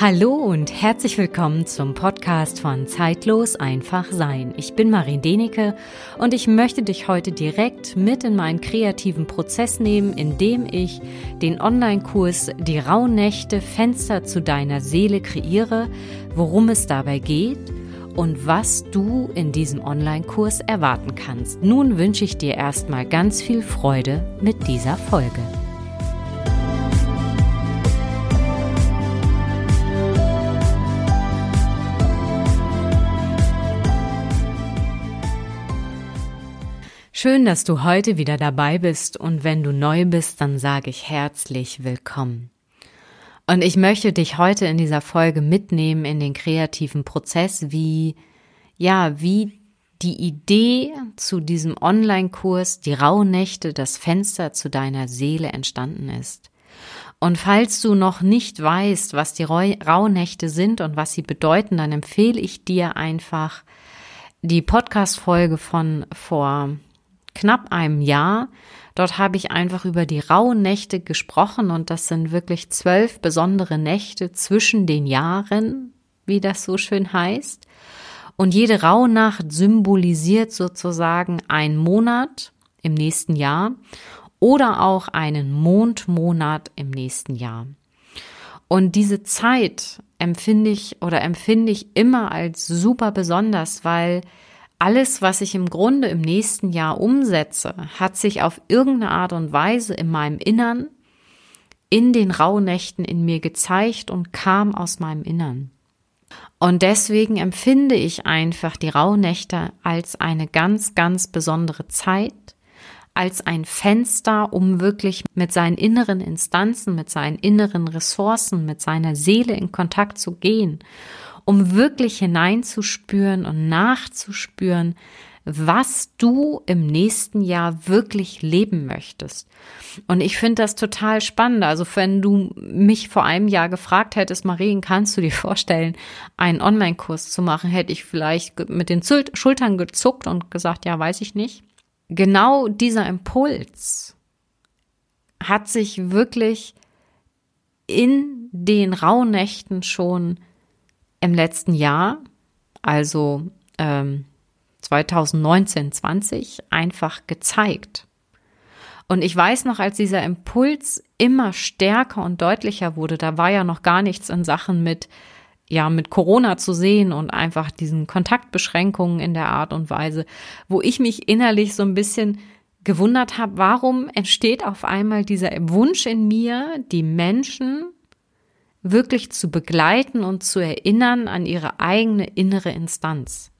Hallo und herzlich willkommen zum Podcast von Zeitlos einfach sein. Ich bin Marie Denecke und ich möchte dich heute direkt mit in meinen kreativen Prozess nehmen, indem ich den Online-Kurs Die Rauhnächte Fenster zu deiner Seele kreiere, worum es dabei geht und was du in diesem Online-Kurs erwarten kannst. Nun wünsche ich dir erstmal ganz viel Freude mit dieser Folge. Schön, dass du heute wieder dabei bist und wenn du neu bist, dann sage ich herzlich willkommen. Und ich möchte dich heute in dieser Folge mitnehmen in den kreativen Prozess, wie, ja, wie die Idee zu diesem Online-Kurs, die Rauhnächte, das Fenster zu deiner Seele entstanden ist. Und falls du noch nicht weißt, was die Rauhnächte sind und was sie bedeuten, dann empfehle ich dir einfach die Podcast-Folge von vor knapp einem Jahr. Dort habe ich einfach über die rauen Nächte gesprochen und das sind wirklich zwölf besondere Nächte zwischen den Jahren, wie das so schön heißt. Und jede Rauhnacht symbolisiert sozusagen einen Monat im nächsten Jahr oder auch einen Mondmonat im nächsten Jahr. Und diese Zeit empfinde ich oder empfinde ich immer als super besonders, weil alles, was ich im Grunde im nächsten Jahr umsetze, hat sich auf irgendeine Art und Weise in meinem Innern, in den Rauhnächten in mir gezeigt und kam aus meinem Innern. Und deswegen empfinde ich einfach die Rauhnächte als eine ganz, ganz besondere Zeit, als ein Fenster, um wirklich mit seinen inneren Instanzen, mit seinen inneren Ressourcen, mit seiner Seele in Kontakt zu gehen um wirklich hineinzuspüren und nachzuspüren, was du im nächsten Jahr wirklich leben möchtest. Und ich finde das total spannend. Also wenn du mich vor einem Jahr gefragt hättest, Marien, kannst du dir vorstellen, einen Online-Kurs zu machen, hätte ich vielleicht mit den Schultern gezuckt und gesagt, ja, weiß ich nicht. Genau dieser Impuls hat sich wirklich in den Rauhnächten schon im letzten Jahr, also ähm, 2019, 20, einfach gezeigt. Und ich weiß noch, als dieser Impuls immer stärker und deutlicher wurde, da war ja noch gar nichts in Sachen mit, ja, mit Corona zu sehen und einfach diesen Kontaktbeschränkungen in der Art und Weise, wo ich mich innerlich so ein bisschen gewundert habe, warum entsteht auf einmal dieser Wunsch in mir, die Menschen wirklich zu begleiten und zu erinnern an ihre eigene innere Instanz.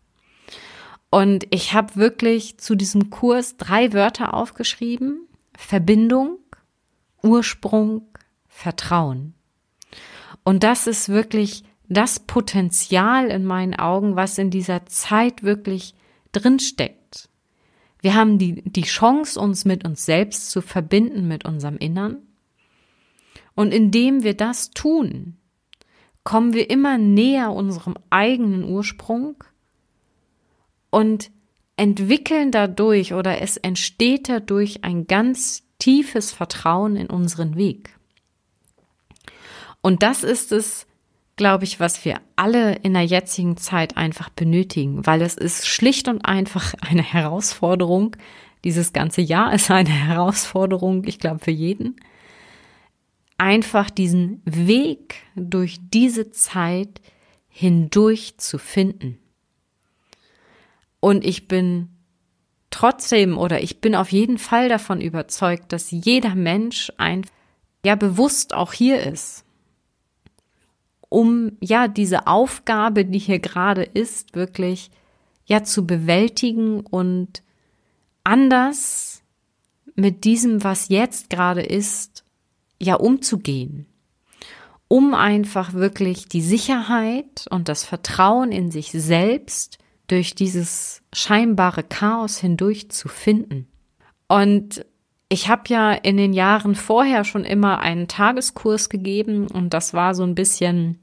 Und ich habe wirklich zu diesem Kurs drei Wörter aufgeschrieben. Verbindung, Ursprung, Vertrauen. Und das ist wirklich das Potenzial in meinen Augen, was in dieser Zeit wirklich drinsteckt. Wir haben die, die Chance, uns mit uns selbst zu verbinden, mit unserem Innern. Und indem wir das tun, kommen wir immer näher unserem eigenen Ursprung und entwickeln dadurch oder es entsteht dadurch ein ganz tiefes Vertrauen in unseren Weg. Und das ist es, glaube ich, was wir alle in der jetzigen Zeit einfach benötigen, weil es ist schlicht und einfach eine Herausforderung. Dieses ganze Jahr ist eine Herausforderung, ich glaube, für jeden einfach diesen Weg durch diese Zeit hindurch zu finden. Und ich bin trotzdem oder ich bin auf jeden Fall davon überzeugt, dass jeder Mensch ein ja bewusst auch hier ist, um ja diese Aufgabe, die hier gerade ist, wirklich ja zu bewältigen und anders mit diesem, was jetzt gerade ist, ja umzugehen, um einfach wirklich die Sicherheit und das Vertrauen in sich selbst durch dieses scheinbare Chaos hindurch zu finden. Und ich habe ja in den Jahren vorher schon immer einen Tageskurs gegeben und das war so ein bisschen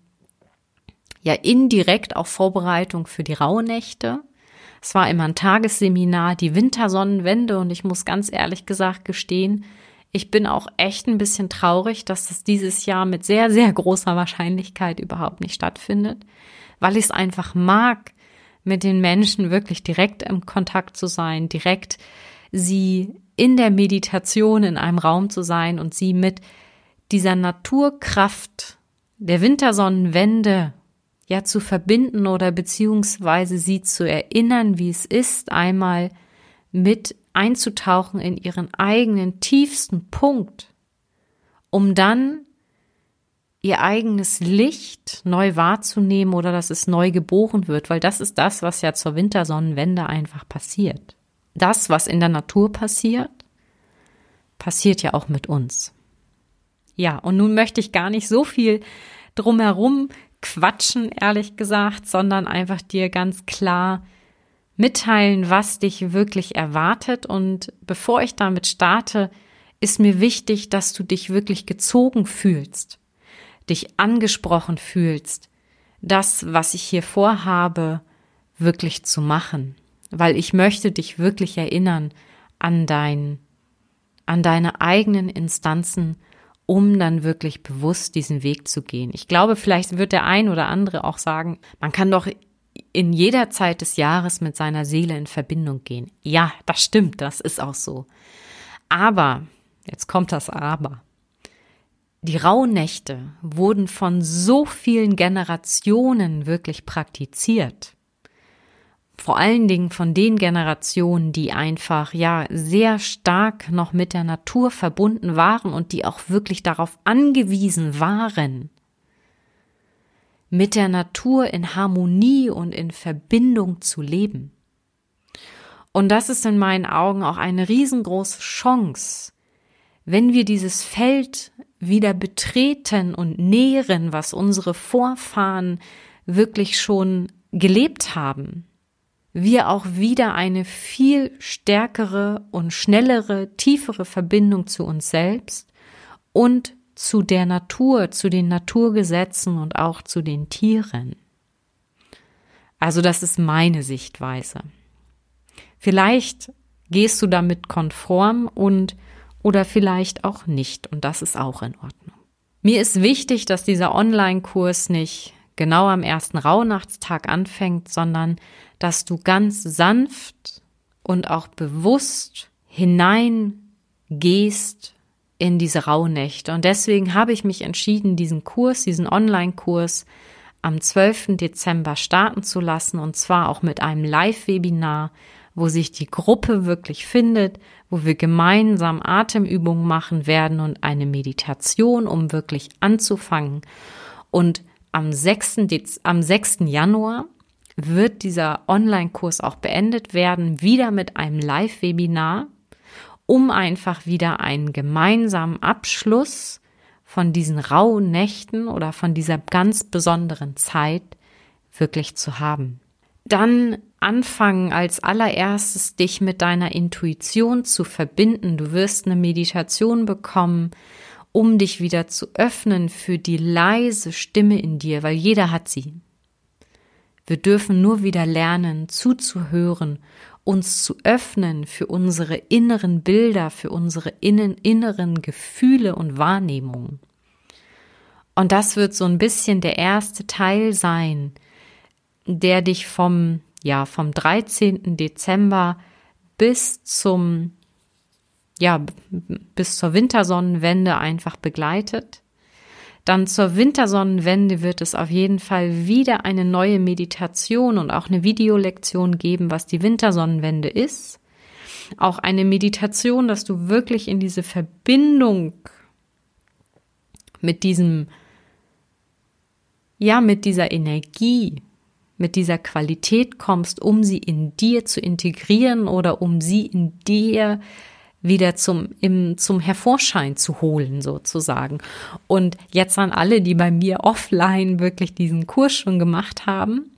ja indirekt auch Vorbereitung für die Rauhnächte. Es war immer ein Tagesseminar, die Wintersonnenwende und ich muss ganz ehrlich gesagt gestehen, Ich bin auch echt ein bisschen traurig, dass das dieses Jahr mit sehr, sehr großer Wahrscheinlichkeit überhaupt nicht stattfindet, weil ich es einfach mag, mit den Menschen wirklich direkt im Kontakt zu sein, direkt sie in der Meditation in einem Raum zu sein und sie mit dieser Naturkraft der Wintersonnenwende ja zu verbinden oder beziehungsweise sie zu erinnern, wie es ist, einmal mit einzutauchen in ihren eigenen tiefsten Punkt, um dann ihr eigenes Licht neu wahrzunehmen oder dass es neu geboren wird, weil das ist das, was ja zur Wintersonnenwende einfach passiert. Das, was in der Natur passiert, passiert ja auch mit uns. Ja, und nun möchte ich gar nicht so viel drumherum quatschen, ehrlich gesagt, sondern einfach dir ganz klar mitteilen, was dich wirklich erwartet. Und bevor ich damit starte, ist mir wichtig, dass du dich wirklich gezogen fühlst, dich angesprochen fühlst, das, was ich hier vorhabe, wirklich zu machen. Weil ich möchte dich wirklich erinnern an dein, an deine eigenen Instanzen, um dann wirklich bewusst diesen Weg zu gehen. Ich glaube, vielleicht wird der ein oder andere auch sagen, man kann doch in jeder Zeit des Jahres mit seiner Seele in Verbindung gehen. Ja, das stimmt, das ist auch so. Aber, jetzt kommt das Aber. Die Rauhnächte wurden von so vielen Generationen wirklich praktiziert. Vor allen Dingen von den Generationen, die einfach, ja, sehr stark noch mit der Natur verbunden waren und die auch wirklich darauf angewiesen waren, mit der Natur in Harmonie und in Verbindung zu leben. Und das ist in meinen Augen auch eine riesengroße Chance, wenn wir dieses Feld wieder betreten und nähren, was unsere Vorfahren wirklich schon gelebt haben, wir auch wieder eine viel stärkere und schnellere, tiefere Verbindung zu uns selbst und zu der Natur, zu den Naturgesetzen und auch zu den Tieren. Also das ist meine Sichtweise. Vielleicht gehst du damit konform und oder vielleicht auch nicht und das ist auch in Ordnung. Mir ist wichtig, dass dieser Online-Kurs nicht genau am ersten Rauhnachtstag anfängt, sondern dass du ganz sanft und auch bewusst hineingehst in diese Rauhnächte. Und deswegen habe ich mich entschieden, diesen Kurs, diesen Online-Kurs am 12. Dezember starten zu lassen und zwar auch mit einem Live-Webinar, wo sich die Gruppe wirklich findet, wo wir gemeinsam Atemübungen machen werden und eine Meditation, um wirklich anzufangen. Und am 6. Dez am 6. Januar wird dieser Online-Kurs auch beendet werden, wieder mit einem Live-Webinar um einfach wieder einen gemeinsamen Abschluss von diesen rauen Nächten oder von dieser ganz besonderen Zeit wirklich zu haben. Dann anfangen als allererstes dich mit deiner Intuition zu verbinden. Du wirst eine Meditation bekommen, um dich wieder zu öffnen für die leise Stimme in dir, weil jeder hat sie. Wir dürfen nur wieder lernen, zuzuhören uns zu öffnen für unsere inneren Bilder, für unsere inneren Gefühle und Wahrnehmungen. Und das wird so ein bisschen der erste Teil sein, der dich vom, ja, vom 13. Dezember bis zum, ja, bis zur Wintersonnenwende einfach begleitet. Dann zur Wintersonnenwende wird es auf jeden Fall wieder eine neue Meditation und auch eine Videolektion geben, was die Wintersonnenwende ist. Auch eine Meditation, dass du wirklich in diese Verbindung mit diesem, ja, mit dieser Energie, mit dieser Qualität kommst, um sie in dir zu integrieren oder um sie in dir wieder zum, im, zum Hervorschein zu holen, sozusagen. Und jetzt an alle, die bei mir offline wirklich diesen Kurs schon gemacht haben,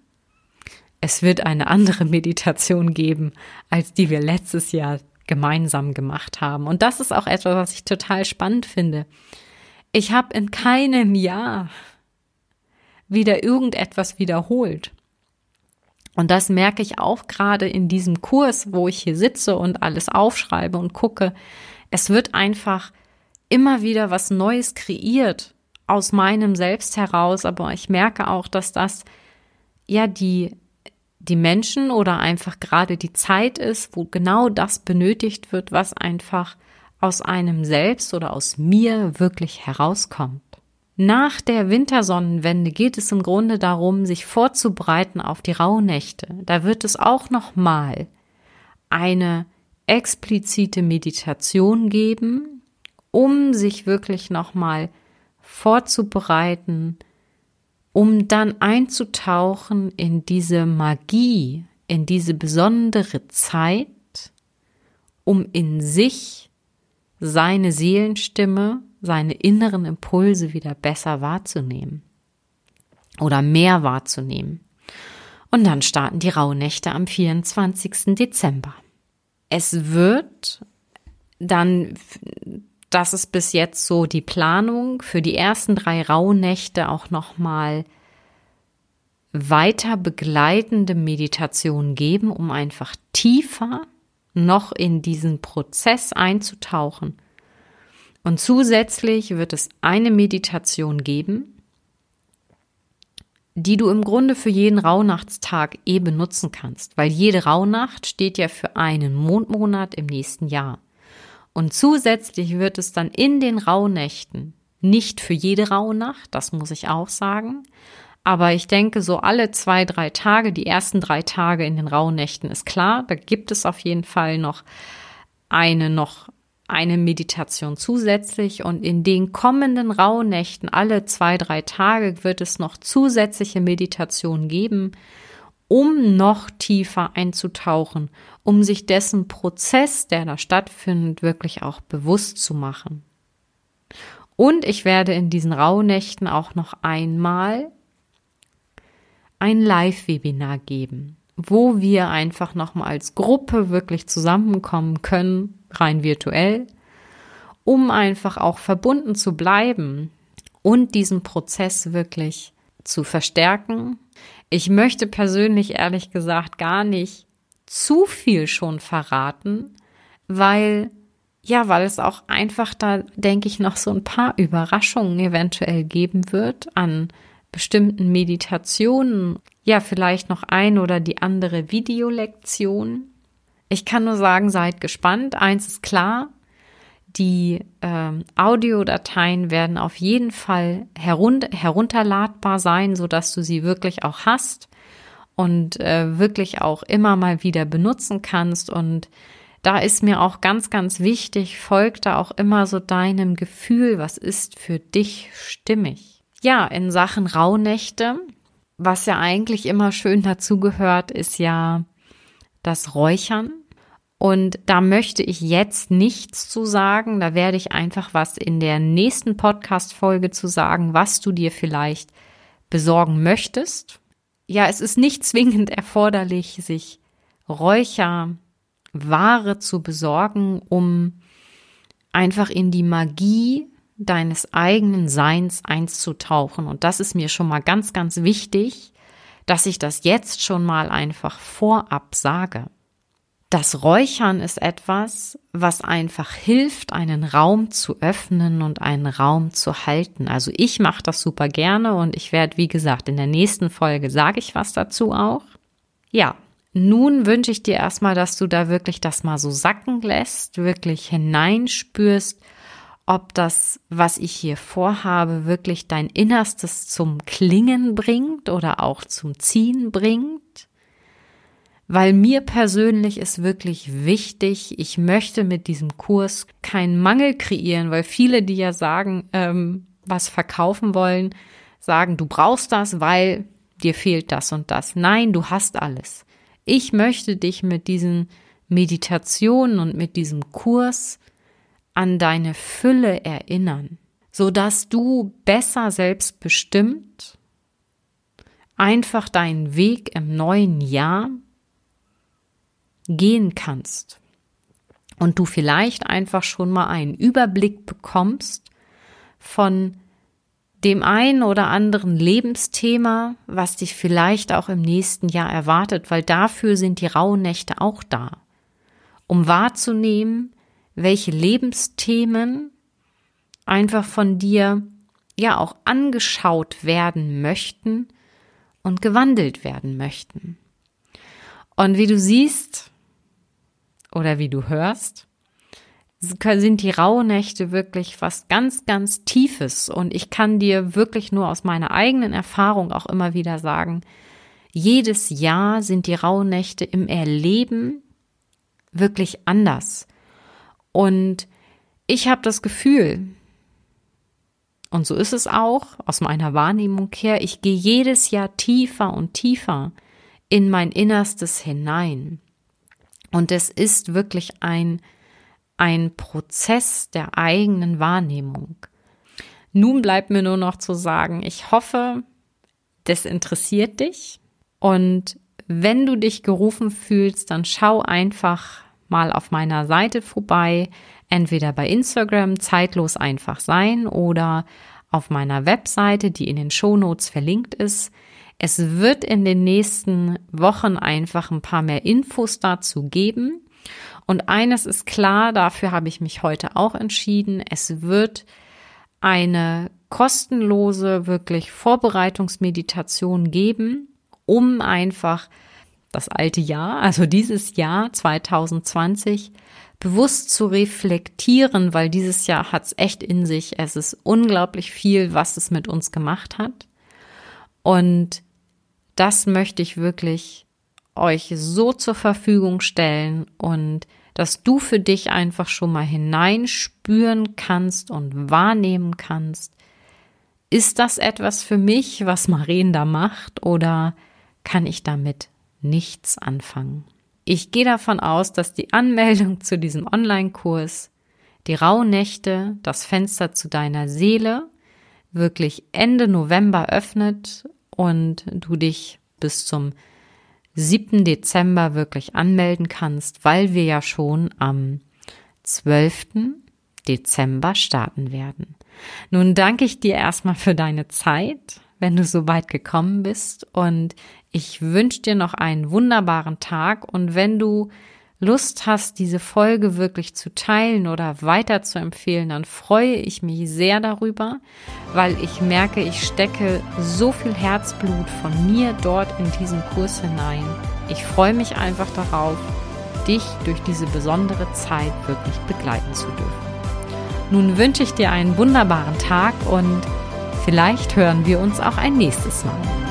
es wird eine andere Meditation geben, als die wir letztes Jahr gemeinsam gemacht haben. Und das ist auch etwas, was ich total spannend finde. Ich habe in keinem Jahr wieder irgendetwas wiederholt. Und das merke ich auch gerade in diesem Kurs, wo ich hier sitze und alles aufschreibe und gucke. Es wird einfach immer wieder was Neues kreiert aus meinem Selbst heraus, aber ich merke auch, dass das ja die die Menschen oder einfach gerade die Zeit ist, wo genau das benötigt wird, was einfach aus einem selbst oder aus mir wirklich herauskommt. Nach der Wintersonnenwende geht es im Grunde darum, sich vorzubereiten auf die Rauhnächte. Da wird es auch nochmal eine explizite Meditation geben, um sich wirklich nochmal vorzubereiten, um dann einzutauchen in diese Magie, in diese besondere Zeit, um in sich seine Seelenstimme seine inneren Impulse wieder besser wahrzunehmen oder mehr wahrzunehmen. Und dann starten die Rauhnächte am 24. Dezember. Es wird dann, das ist bis jetzt so die Planung, für die ersten drei Rauhnächte auch nochmal weiter begleitende Meditationen geben, um einfach tiefer noch in diesen Prozess einzutauchen und zusätzlich wird es eine Meditation geben, die du im Grunde für jeden Rauhnachtstag eh benutzen kannst, weil jede Rauhnacht steht ja für einen Mondmonat im nächsten Jahr. Und zusätzlich wird es dann in den Rauhnächten, nicht für jede Rauhnacht, das muss ich auch sagen, aber ich denke, so alle zwei, drei Tage, die ersten drei Tage in den Rauhnächten ist klar, da gibt es auf jeden Fall noch eine noch eine Meditation zusätzlich und in den kommenden Rauhnächten alle zwei, drei Tage wird es noch zusätzliche Meditationen geben, um noch tiefer einzutauchen, um sich dessen Prozess, der da stattfindet, wirklich auch bewusst zu machen. Und ich werde in diesen Rauhnächten auch noch einmal ein Live-Webinar geben, wo wir einfach nochmal als Gruppe wirklich zusammenkommen können, rein virtuell, um einfach auch verbunden zu bleiben und diesen Prozess wirklich zu verstärken. Ich möchte persönlich ehrlich gesagt gar nicht zu viel schon verraten, weil ja, weil es auch einfach da, denke ich, noch so ein paar Überraschungen eventuell geben wird an bestimmten Meditationen. Ja, vielleicht noch ein oder die andere Videolektion. Ich kann nur sagen, seid gespannt. Eins ist klar, die ähm, Audiodateien werden auf jeden Fall herun herunterladbar sein, so dass du sie wirklich auch hast und äh, wirklich auch immer mal wieder benutzen kannst. Und da ist mir auch ganz, ganz wichtig, folgt da auch immer so deinem Gefühl, was ist für dich stimmig. Ja, in Sachen Rauhnächte, was ja eigentlich immer schön dazugehört, ist ja das Räuchern. Und da möchte ich jetzt nichts zu sagen. Da werde ich einfach was in der nächsten Podcast-Folge zu sagen, was du dir vielleicht besorgen möchtest. Ja, es ist nicht zwingend erforderlich, sich Räucherware zu besorgen, um einfach in die Magie deines eigenen Seins einzutauchen. Und das ist mir schon mal ganz, ganz wichtig, dass ich das jetzt schon mal einfach vorab sage. Das Räuchern ist etwas, was einfach hilft, einen Raum zu öffnen und einen Raum zu halten. Also ich mache das super gerne und ich werde, wie gesagt, in der nächsten Folge sage ich was dazu auch. Ja, nun wünsche ich dir erstmal, dass du da wirklich das mal so sacken lässt, wirklich hineinspürst, ob das, was ich hier vorhabe, wirklich dein Innerstes zum Klingen bringt oder auch zum Ziehen bringt weil mir persönlich ist wirklich wichtig, ich möchte mit diesem Kurs keinen Mangel kreieren, weil viele, die ja sagen, ähm, was verkaufen wollen, sagen, du brauchst das, weil dir fehlt das und das. Nein, du hast alles. Ich möchte dich mit diesen Meditationen und mit diesem Kurs an deine Fülle erinnern, so dass du besser selbstbestimmt einfach deinen Weg im neuen Jahr gehen kannst und du vielleicht einfach schon mal einen Überblick bekommst von dem einen oder anderen Lebensthema, was dich vielleicht auch im nächsten Jahr erwartet, weil dafür sind die rauen Nächte auch da, um wahrzunehmen, welche Lebensthemen einfach von dir ja auch angeschaut werden möchten und gewandelt werden möchten. Und wie du siehst oder wie du hörst, sind die Rauhnächte wirklich was ganz, ganz Tiefes. Und ich kann dir wirklich nur aus meiner eigenen Erfahrung auch immer wieder sagen, jedes Jahr sind die Rauhnächte im Erleben wirklich anders. Und ich habe das Gefühl, und so ist es auch aus meiner Wahrnehmung her, ich gehe jedes Jahr tiefer und tiefer in mein Innerstes hinein. Und es ist wirklich ein, ein Prozess der eigenen Wahrnehmung. Nun bleibt mir nur noch zu sagen, ich hoffe, das interessiert dich. Und wenn du dich gerufen fühlst, dann schau einfach mal auf meiner Seite vorbei, entweder bei Instagram zeitlos einfach sein oder auf meiner Webseite, die in den Shownotes verlinkt ist. Es wird in den nächsten Wochen einfach ein paar mehr Infos dazu geben. Und eines ist klar, dafür habe ich mich heute auch entschieden. Es wird eine kostenlose, wirklich Vorbereitungsmeditation geben, um einfach das alte Jahr, also dieses Jahr 2020, bewusst zu reflektieren, weil dieses Jahr hat es echt in sich. Es ist unglaublich viel, was es mit uns gemacht hat. Und das möchte ich wirklich euch so zur Verfügung stellen und dass du für dich einfach schon mal hineinspüren kannst und wahrnehmen kannst. Ist das etwas für mich, was Maren da macht, oder kann ich damit nichts anfangen? Ich gehe davon aus, dass die Anmeldung zu diesem Online-Kurs, die Rauhnächte, das Fenster zu deiner Seele, wirklich Ende November öffnet und du dich bis zum 7. Dezember wirklich anmelden kannst, weil wir ja schon am 12. Dezember starten werden. Nun danke ich dir erstmal für deine Zeit, wenn du so weit gekommen bist und ich wünsche dir noch einen wunderbaren Tag und wenn du Lust hast, diese Folge wirklich zu teilen oder weiter zu empfehlen, dann freue ich mich sehr darüber, weil ich merke, ich stecke so viel Herzblut von mir dort in diesen Kurs hinein. Ich freue mich einfach darauf, dich durch diese besondere Zeit wirklich begleiten zu dürfen. Nun wünsche ich dir einen wunderbaren Tag und vielleicht hören wir uns auch ein nächstes Mal.